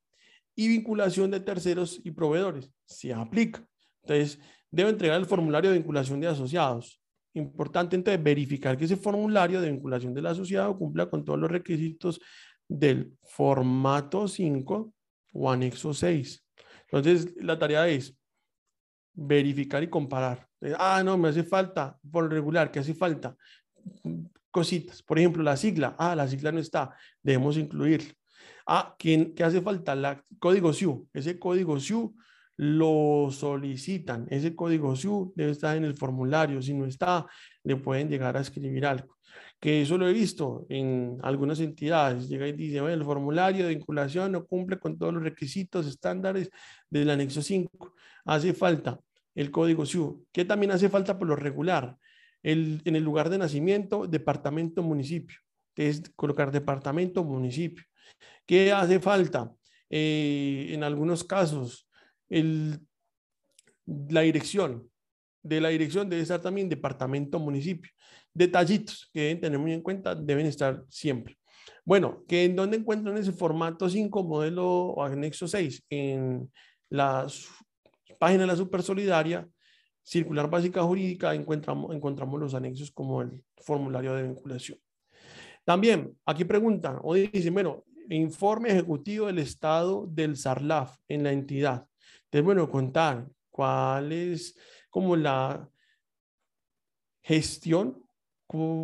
Y vinculación de terceros y proveedores, si aplica. Entonces, debo entregar el formulario de vinculación de asociados importante entonces verificar que ese formulario de vinculación del asociado cumpla con todos los requisitos del formato 5 o anexo 6. Entonces, la tarea es verificar y comparar. Ah, no, me hace falta, por regular, ¿qué hace falta? Cositas. Por ejemplo, la sigla. Ah, la sigla no está. Debemos incluirla. Ah, ¿qué, qué hace falta? La código SIU. Ese código SIU lo solicitan. Ese código SIU debe estar en el formulario. Si no está, le pueden llegar a escribir algo. Que eso lo he visto en algunas entidades. Llega y dice, bueno, el formulario de vinculación no cumple con todos los requisitos estándares del anexo 5. Hace falta el código SIU. que también hace falta por lo regular? El, en el lugar de nacimiento, departamento, municipio. Es colocar departamento, municipio. ¿Qué hace falta? Eh, en algunos casos, el, la dirección. De la dirección debe estar también departamento, municipio. Detallitos que deben tener muy en cuenta, deben estar siempre. Bueno, que en dónde encuentran ese formato 5, modelo o anexo 6, en la página de la Supersolidaria, circular básica jurídica, encontramos, encontramos los anexos como el formulario de vinculación. También, aquí preguntan, o dicen, bueno, informe ejecutivo del estado del SARLAF en la entidad. Bueno, contar cuál es como la gestión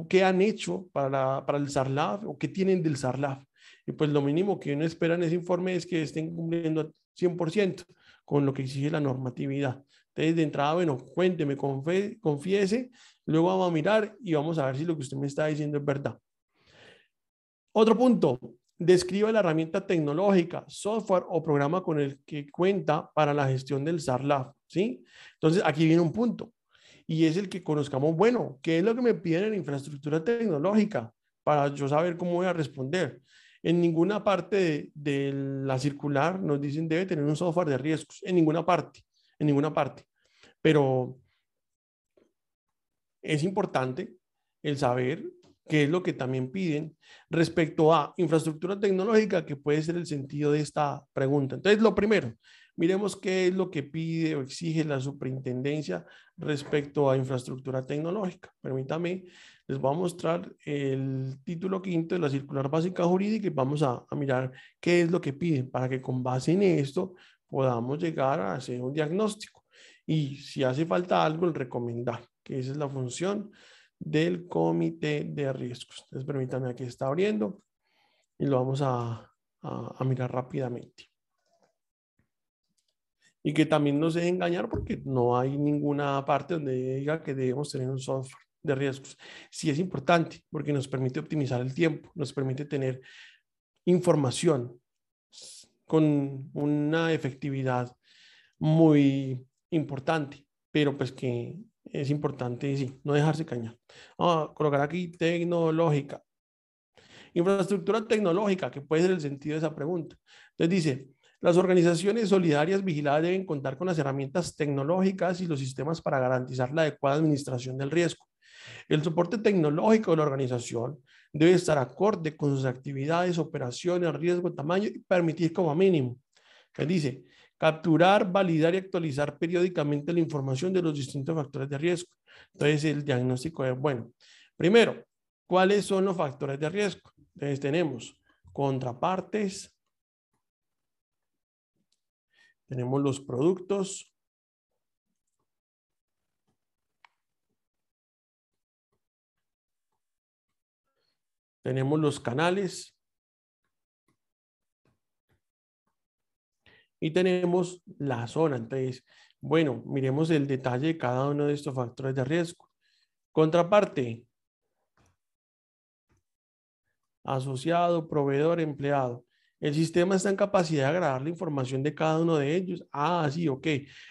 que han hecho para, para el SARLAF o qué tienen del SARLAF. Y pues lo mínimo que uno espera en ese informe es que estén cumpliendo 100% con lo que exige la normatividad. Entonces, de entrada, bueno, cuénteme, confiese, luego vamos a mirar y vamos a ver si lo que usted me está diciendo es verdad. Otro punto, Describe la herramienta tecnológica, software o programa con el que cuenta para la gestión del SARLAF, ¿sí? Entonces, aquí viene un punto y es el que conozcamos, bueno, ¿qué es lo que me piden en infraestructura tecnológica para yo saber cómo voy a responder? En ninguna parte de, la circular nos dicen debe tener un software de riesgos, en ninguna parte, en ninguna parte. Pero es importante el saber que es lo que también piden respecto a infraestructura tecnológica, que puede ser el sentido de esta pregunta. Entonces, lo primero, miremos qué es lo que pide o exige la superintendencia respecto a infraestructura tecnológica. Permítame, les voy a mostrar el título quinto de la circular básica jurídica y vamos a, a mirar qué es lo que piden para que con base en esto podamos llegar a hacer un diagnóstico. Y si hace falta algo, el recomendar, que esa es la función del comité de riesgos. Entonces, permítanme, aquí está abriendo y lo vamos a, a, mirar rápidamente. Y que también no se engañar porque no hay ninguna parte donde diga que debemos tener un software de riesgos. Sí es importante porque nos permite optimizar el tiempo, nos permite tener información con una efectividad muy importante, pero pues que es importante, sí, no dejarse cañar. Vamos a colocar aquí tecnológica. Infraestructura tecnológica, que puede ser el sentido de esa pregunta. Entonces dice, las organizaciones solidarias vigiladas deben contar con las herramientas tecnológicas y los sistemas para garantizar la adecuada administración del riesgo. El soporte tecnológico de la organización debe estar acorde con sus actividades, operaciones, riesgo, tamaño y permitir como mínimo. Que dice, Capturar, validar y actualizar periódicamente la información de los distintos factores de riesgo. Entonces, el diagnóstico es, bueno, primero, ¿cuáles son los factores de riesgo? Entonces, tenemos contrapartes, tenemos los productos, tenemos los canales, y tenemos la zona. Entonces, bueno, miremos el detalle de cada uno de estos factores de riesgo. Contraparte. Asociado, proveedor, empleado. El sistema está en capacidad de agregar la información de cada uno de ellos. Ah, sí, ok.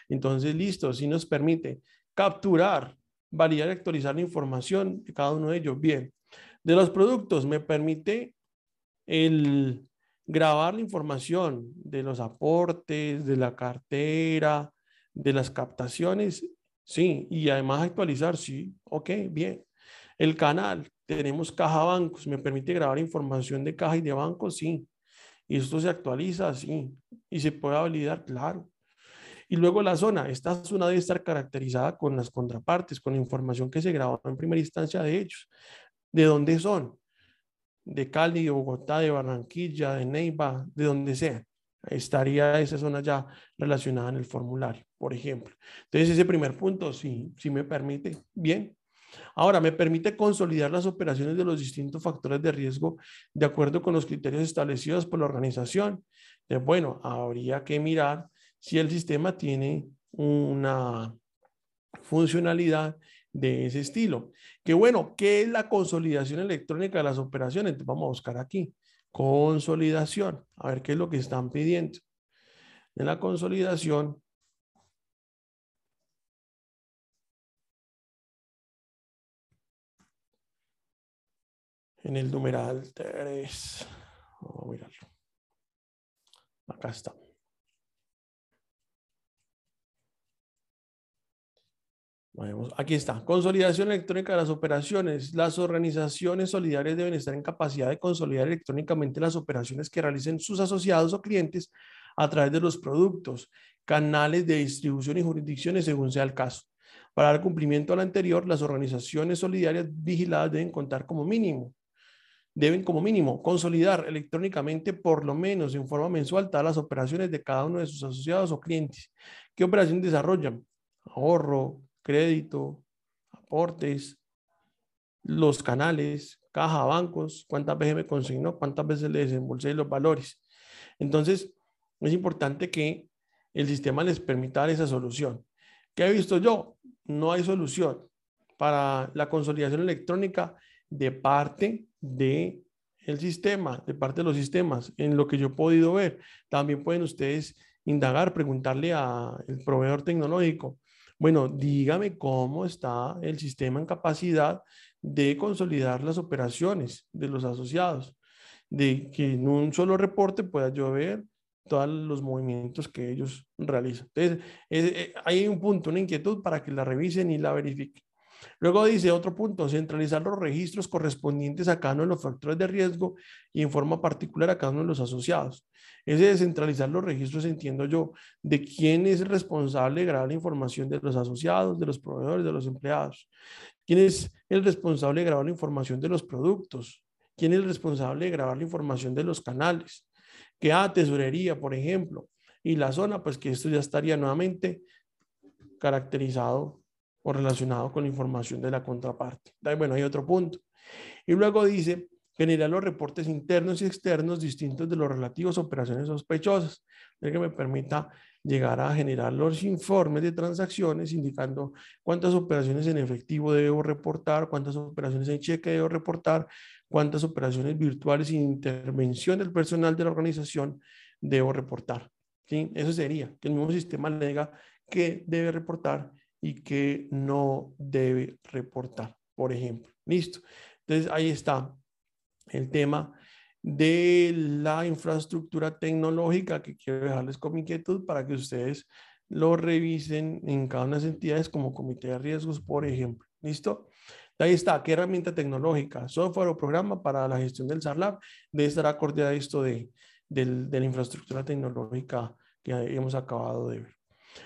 Entonces, listo, si nos permite capturar, validar y actualizar la información de cada uno de ellos. Bien. De los productos, me permite el grabar la información de los aportes, de la cartera, de las captaciones, sí, y además actualizar, sí, ok, bien. El canal, tenemos caja bancos, me permite grabar información de caja y de bancos, sí. Y esto se actualiza, sí. Y se puede validar, claro. Y luego la zona, esta zona debe estar caracterizada con las contrapartes, con la información que se grabó en primera instancia de ellos. ¿De dónde son? De Cali, de Bogotá, de Barranquilla, de Neiva, de donde sea. Estaría esa zona ya relacionada en el formulario, por ejemplo. Entonces, ese primer punto, sí, sí me permite. Bien. Ahora, me permite consolidar las operaciones de los distintos factores de riesgo de acuerdo con los criterios establecidos por la organización. Entonces, bueno, habría que mirar si el sistema tiene una funcionalidad de ese estilo. Que bueno, ¿qué es la consolidación electrónica de las operaciones? Vamos a buscar aquí, consolidación, a ver qué es lo que están pidiendo. En la consolidación, en el numeral 3, vamos a mirarlo. Acá está. Aquí está. Consolidación electrónica de las operaciones. Las organizaciones solidarias deben estar en capacidad de consolidar electrónicamente las operaciones que realicen sus asociados o clientes a través de los productos, canales de distribución y jurisdicciones según sea el caso. Para dar cumplimiento al anterior, las organizaciones solidarias vigiladas deben contar como mínimo deben como mínimo consolidar electrónicamente por lo menos en forma mensual todas las operaciones de cada uno de sus asociados o clientes. ¿Qué operaciones desarrollan? Ahorro, crédito, aportes, los canales, caja, bancos, cuántas veces me consignó, cuántas veces le desembolsé los valores. Entonces, es importante que el sistema les permita dar esa solución. ¿Qué he visto yo? No hay solución para la consolidación electrónica de parte de el sistema, de parte de los sistemas, en lo que yo he podido ver. También pueden ustedes indagar, preguntarle al proveedor tecnológico, bueno, dígame cómo está el sistema en capacidad de consolidar las operaciones de los asociados, de que en un solo reporte pueda yo ver todos los movimientos que ellos realizan. Entonces, eh, hay un punto, una inquietud para que la revisen y la verifiquen. Luego dice otro punto, centralizar los registros correspondientes a cada uno de los factores de riesgo y en forma particular a cada uno de los asociados. Ese descentralizar los registros, entiendo yo, de quién es responsable de grabar la información de los asociados, de los proveedores, de los empleados. ¿Quién es el responsable de grabar la información de los productos? ¿Quién es el responsable de grabar la información de los canales? ¿Qué a tesorería, por ejemplo? Y la zona, pues que esto ya estaría nuevamente caracterizado o relacionado con la información de la contraparte. Bueno, hay otro punto. Y luego dice, generar los reportes internos y externos distintos de los relativos a operaciones sospechosas, que me permita llegar a generar los informes de transacciones indicando cuántas operaciones en efectivo debo reportar, cuántas operaciones en cheque debo reportar, cuántas operaciones virtuales sin intervención del personal de la organización debo reportar. ¿Sí? Eso sería que el mismo sistema le diga qué debe reportar y qué no debe reportar, por ejemplo. Listo. Entonces ahí está el tema de la infraestructura tecnológica que quiero dejarles con inquietud para que ustedes lo revisen en cada una de las entidades como comité de riesgos, por ejemplo. ¿Listo? Ahí está, ¿qué herramienta tecnológica? Software o programa para la gestión del SARLAB debe estar acorde a esto de, de la infraestructura tecnológica que hemos acabado de ver.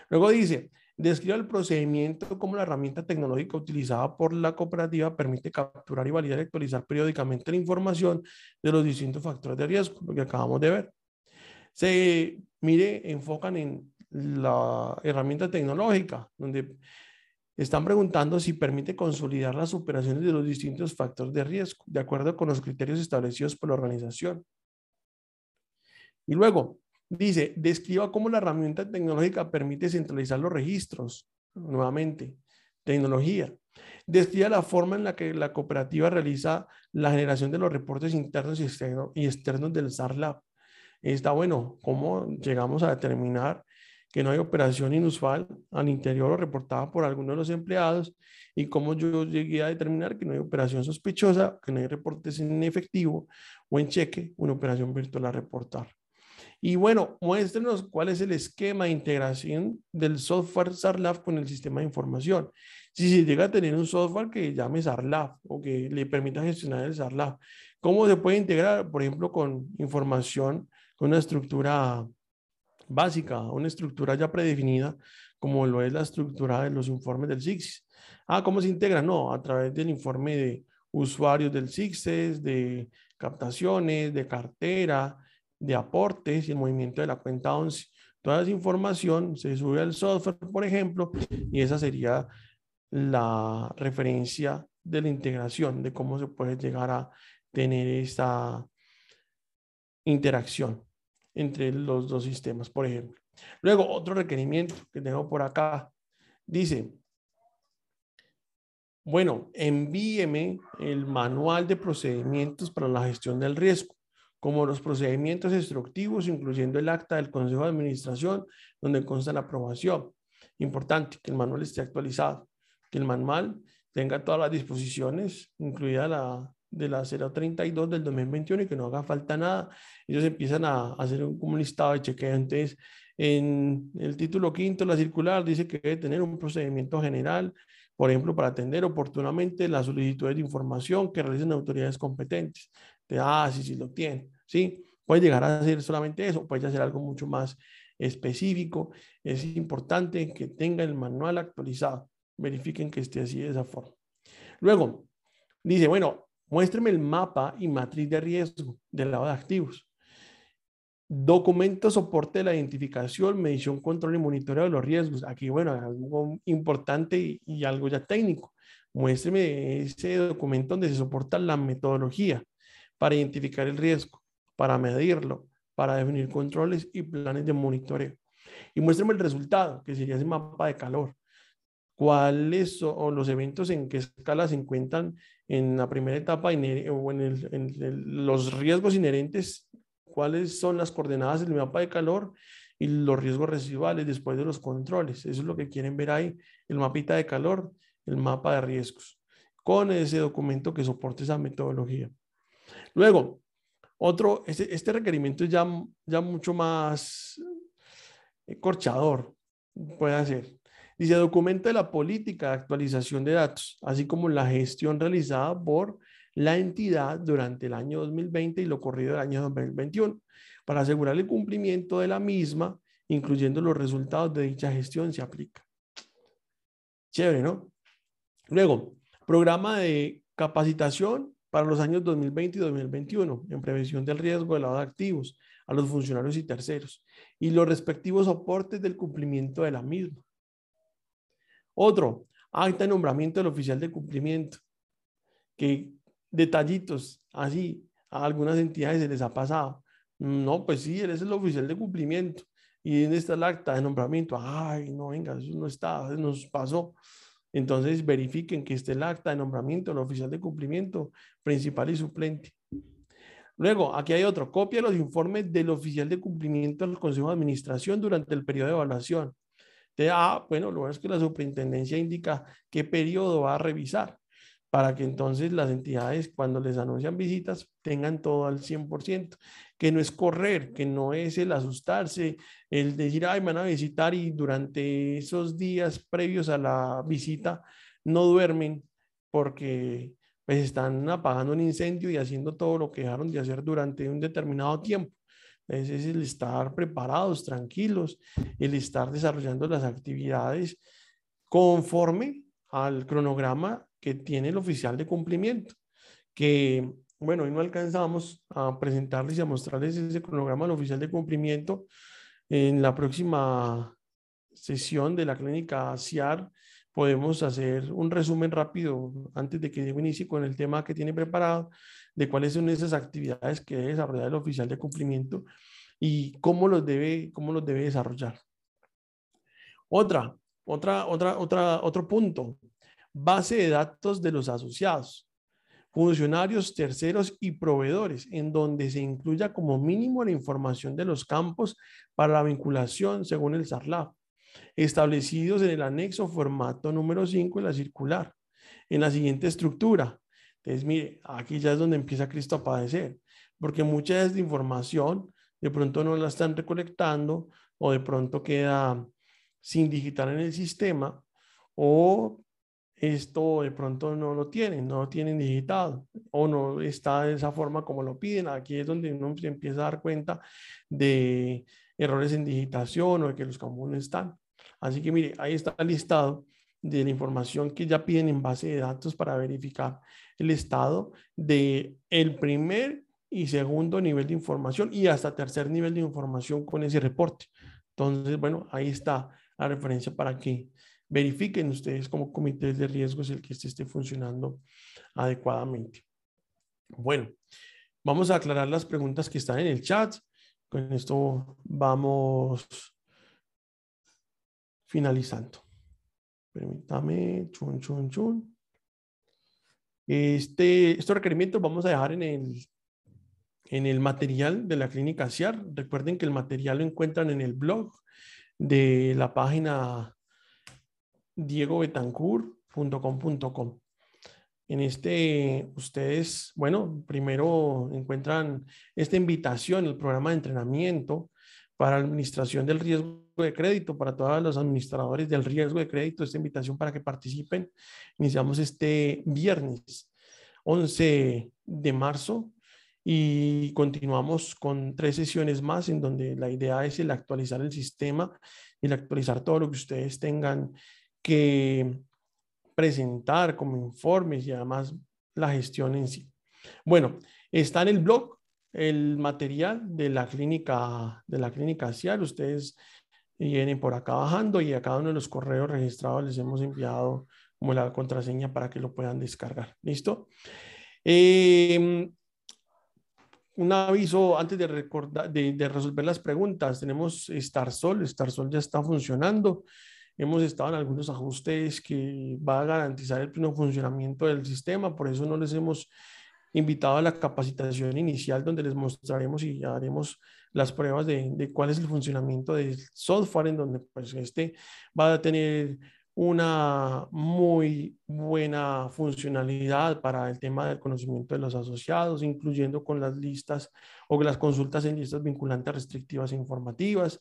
Luego dice, Describe el procedimiento como la herramienta tecnológica utilizada por la cooperativa permite capturar y validar y actualizar periódicamente la información de los distintos factores de riesgo, lo que acabamos de ver. Se, mire, enfocan en la herramienta tecnológica, donde están preguntando si permite consolidar las operaciones de los distintos factores de riesgo, de acuerdo con los criterios establecidos por la organización. Y luego, Dice, describa cómo la herramienta tecnológica permite centralizar los registros. Nuevamente, tecnología. Describa la forma en la que la cooperativa realiza la generación de los reportes internos y, y externos del SARLAB. Está bueno, cómo llegamos a determinar que no hay operación inusual al interior o reportada por alguno de los empleados y cómo yo llegué a determinar que no hay operación sospechosa, que no hay reportes en efectivo o en cheque, una operación virtual a reportar. Y bueno, muéstrenos cuál es el esquema de integración del software SARLAF con el sistema de información. Si se llega a tener un software que llame SARLAF o que le permita gestionar el SARLAF, ¿cómo se puede integrar, por ejemplo, con información, con una estructura básica, una estructura ya predefinida, como lo es la estructura de los informes del SIX? Ah, ¿cómo se integra? No, a través del informe de usuarios del SIXES, de captaciones, de cartera, de aportes y el movimiento de la cuenta 11. Toda esa información se sube al software, por ejemplo, y esa sería la referencia de la integración, de cómo se puede llegar a tener esta interacción entre los dos sistemas, por ejemplo. Luego, otro requerimiento que tengo por acá, dice, bueno, envíeme el manual de procedimientos para la gestión del riesgo como los procedimientos instructivos, incluyendo el acta del Consejo de Administración, donde consta la aprobación. Importante que el manual esté actualizado, que el manual tenga todas las disposiciones, incluida la de la 032 del 2021 y que no haga falta nada. Ellos empiezan a hacer un, un listado de chequeo. Entonces, en el título quinto, la circular dice que debe tener un procedimiento general, por ejemplo, para atender oportunamente las solicitudes de información que realicen autoridades competentes. De, ah, sí, sí, lo tiene. ¿sí? Puede llegar a ser solamente eso, puede hacer algo mucho más específico. Es importante que tenga el manual actualizado. Verifiquen que esté así de esa forma. Luego, dice, bueno, muéstreme el mapa y matriz de riesgo del lado de activos. Documento soporte de la identificación, medición, control y monitoreo de los riesgos. Aquí, bueno, algo importante y, y algo ya técnico. Muéstreme ese documento donde se soporta la metodología para identificar el riesgo para medirlo, para definir controles y planes de monitoreo. Y muéstrame el resultado, que sería ese mapa de calor. ¿Cuáles son los eventos en qué escala se encuentran en la primera etapa o en, los riesgos inherentes? ¿Cuáles son las coordenadas del mapa de calor y los riesgos residuales después de los controles? Eso es lo que quieren ver ahí, el mapita de calor, el mapa de riesgos, con ese documento que soporte esa metodología. Luego, otro, este, este, requerimiento es ya, ya mucho más eh, corchador, puede hacer. Dice, documenta la política de actualización de datos, así como la gestión realizada por la entidad durante el año 2020 y lo corrido del año 2021, para asegurar el cumplimiento de la misma, incluyendo los resultados de dicha gestión, se aplica. Chévere, ¿no? Luego, programa de capacitación para los años 2020 y 2021 en prevención del riesgo de lavado de activos a los funcionarios y terceros y los respectivos soportes del cumplimiento de la misma. Otro, acta de nombramiento del oficial de cumplimiento, que detallitos así a algunas entidades se les ha pasado. No, pues sí, él es el oficial de cumplimiento. ¿Y en está el acta de nombramiento? Ay, no, venga, eso no está, nos pasó. Entonces verifiquen que esté el acta de nombramiento del oficial de cumplimiento principal y suplente. Luego, aquí hay otro, copia los informes del oficial de cumplimiento del Consejo de Administración durante el periodo de evaluación. ah, bueno, lo bueno es que la superintendencia indica qué periodo va a revisar para que entonces las entidades cuando les anuncian visitas tengan todo al 100%, que no es correr, que no es el asustarse, el decir, ay, me van a visitar y durante esos días previos a la visita no duermen porque pues están apagando un incendio y haciendo todo lo que dejaron de hacer durante un determinado tiempo. Es, es el estar preparados, tranquilos, el estar desarrollando las actividades conforme al cronograma que tiene el oficial de cumplimiento, que, bueno, hoy no alcanzamos a presentarles y a mostrarles ese cronograma al oficial de cumplimiento. En la próxima sesión de la clínica CIAR podemos hacer un resumen rápido antes de que inicie con el tema que tiene preparado de cuáles son esas actividades que debe desarrollar el oficial de cumplimiento y cómo los debe, cómo los debe desarrollar. Otra, otra, otra, otra, otro punto, base de datos de los asociados, funcionarios terceros y proveedores, en donde se incluya como mínimo la información de los campos para la vinculación según el SARLAF, establecidos en el anexo formato número 5 de la circular, en la siguiente estructura. Entonces, mire, aquí ya es donde empieza Cristo a padecer, porque mucha de esta información de pronto no la están recolectando o de pronto queda sin digitar en el sistema o esto de pronto no lo tienen, no lo tienen digitado o no está de esa forma como lo piden. Aquí es donde uno se empieza a dar cuenta de errores en digitación o de que los no están. Así que mire, ahí está el listado de la información que ya piden en base de datos para verificar el estado de el primer y segundo nivel de información y hasta tercer nivel de información con ese reporte. Entonces, bueno, ahí está la referencia para que verifiquen ustedes como comités de riesgos el que este esté funcionando adecuadamente. Bueno, vamos a aclarar las preguntas que están en el chat. Con esto vamos finalizando. Permítame, chun, chun, chun. Este, estos requerimientos vamos a dejar en el, en el material de la clínica CIAR. Recuerden que el material lo encuentran en el blog de la página diegobetancourt.com.com. En este, ustedes, bueno, primero encuentran esta invitación, el programa de entrenamiento para administración del riesgo de crédito, para todos los administradores del riesgo de crédito, esta invitación para que participen. Iniciamos este viernes 11 de marzo y continuamos con tres sesiones más en donde la idea es el actualizar el sistema el actualizar todo lo que ustedes tengan que presentar como informes y además la gestión en sí. Bueno, está en el blog el material de la clínica de la clínica CIAL. Ustedes vienen por acá bajando y a cada uno de los correos registrados les hemos enviado como la contraseña para que lo puedan descargar. ¿Listo? Eh, un aviso antes de, recordar, de, resolver las preguntas. Tenemos StarSol, StarSol ya está funcionando. Hemos estado en algunos ajustes que va a garantizar el pleno funcionamiento del sistema, por eso no les hemos invitado a la capacitación inicial donde les mostraremos y haremos las pruebas de, de cuál es el funcionamiento del software en donde pues este va a tener una muy buena funcionalidad para el tema del conocimiento de los asociados, incluyendo con las listas o las consultas en listas vinculantes restrictivas e informativas.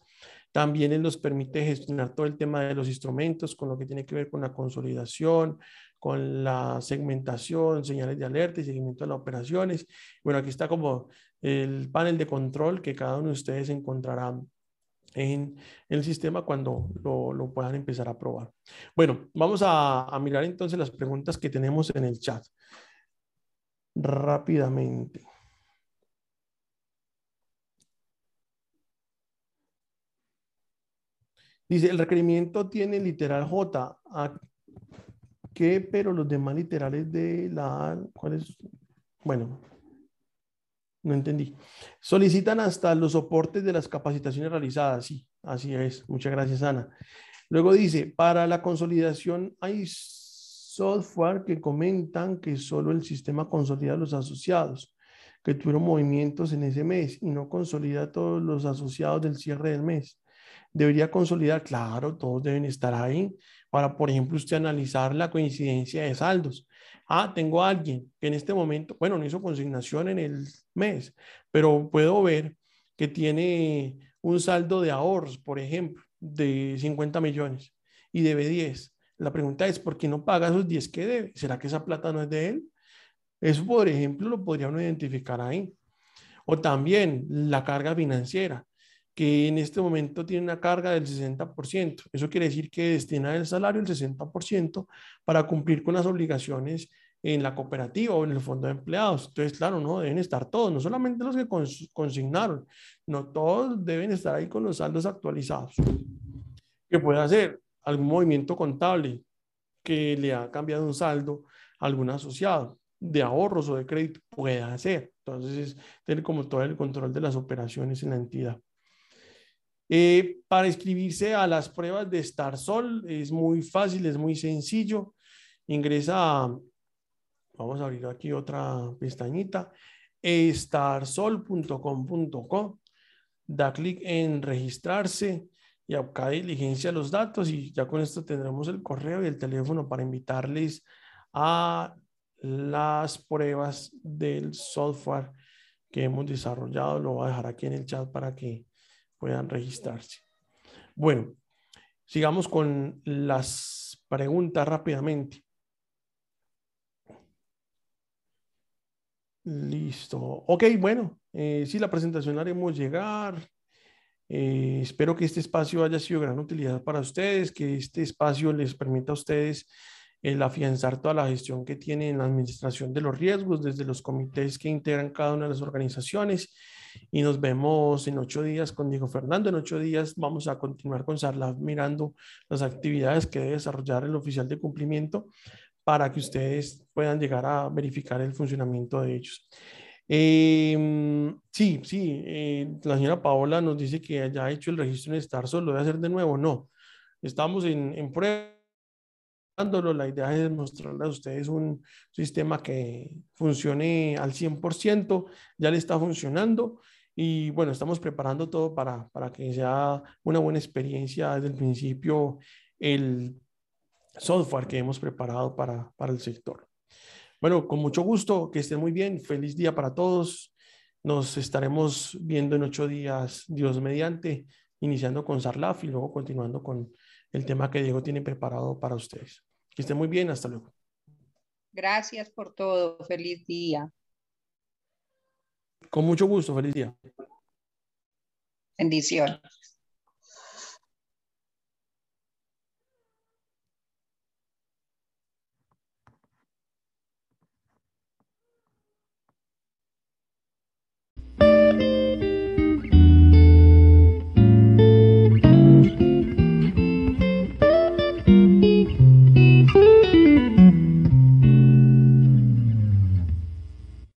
También él nos permite gestionar todo el tema de los instrumentos con lo que tiene que ver con la consolidación, con la segmentación, señales de alerta y seguimiento de las operaciones. Bueno, aquí está como el panel de control que cada uno de ustedes encontrará en, el sistema cuando lo, puedan empezar a probar. Bueno, vamos a, a mirar entonces las preguntas que tenemos en el chat rápidamente. Dice, el requerimiento tiene literal J. ¿A qué? Pero los demás literales de la... ¿Cuál es? Bueno, no entendí. Solicitan hasta los soportes de las capacitaciones realizadas. Sí, así es. Muchas gracias, Ana. Luego dice, para la consolidación hay software que comentan que solo el sistema consolida los asociados que tuvieron movimientos en ese mes y no consolida a todos los asociados del cierre del mes. Debería consolidar, claro, todos deben estar ahí para, por ejemplo, usted analizar la coincidencia de saldos. Ah, tengo a alguien que en este momento, bueno, no hizo consignación en el mes, pero puedo ver que tiene un saldo de ahorros, por ejemplo, de 50 millones y debe 10. La pregunta es, ¿por qué no paga esos 10 que debe? ¿Será que esa plata no es de él? Eso, por ejemplo, lo podría uno identificar ahí. O también la carga financiera, que en este momento tiene una carga del 60%. Eso quiere decir que destina el salario el 60% para cumplir con las obligaciones en la cooperativa o en el fondo de empleados. Entonces, claro, no deben estar todos, no solamente los que consignaron, no todos deben estar ahí con los saldos actualizados. Que puede hacer algún movimiento contable que le ha cambiado un saldo a algún asociado de ahorros o de crédito, puede hacer. Entonces, tener como todo el control de las operaciones en la entidad. Eh, para inscribirse a las pruebas de StarSol es muy fácil, es muy sencillo. Ingresa, vamos a abrir aquí otra pestañita, starsol.com.co, da clic en registrarse y acá diligencia los datos y ya con esto tendremos el correo y el teléfono para invitarles a las pruebas del software que hemos desarrollado. Lo voy a dejar aquí en el chat para que puedan registrarse. Bueno, sigamos con las preguntas rápidamente. Listo. Ok, bueno, eh, sí, la presentación la haremos llegar. Eh, espero que este espacio haya sido de gran utilidad para ustedes, que este espacio les permita a ustedes el afianzar toda la gestión que tienen en la administración de los riesgos desde los comités que integran cada una de las organizaciones. Y nos vemos en ocho días con Diego Fernando. En ocho días vamos a continuar con Sarla mirando las actividades que debe desarrollar el oficial de cumplimiento para que ustedes puedan llegar a verificar el funcionamiento de ellos. Em, sí, sí, eh, la señora Paola nos dice que ya ha hecho el registro en Star, ¿lo debe hacer de nuevo? No, estamos en, en prueba la idea es mostrarles a ustedes un sistema que funcione al 100%, ya le está funcionando y bueno, estamos preparando todo para, para que sea una buena experiencia desde el principio el software que hemos preparado para, para el sector. Bueno, con mucho gusto, que estén muy bien, feliz día para todos. Nos estaremos viendo en ocho días, Dios mediante, iniciando con Sarlaf y luego continuando con el tema que Diego tiene preparado para ustedes. Que esté muy bien, hasta luego. Gracias por todo, feliz día. Con mucho gusto, feliz día. Bendiciones.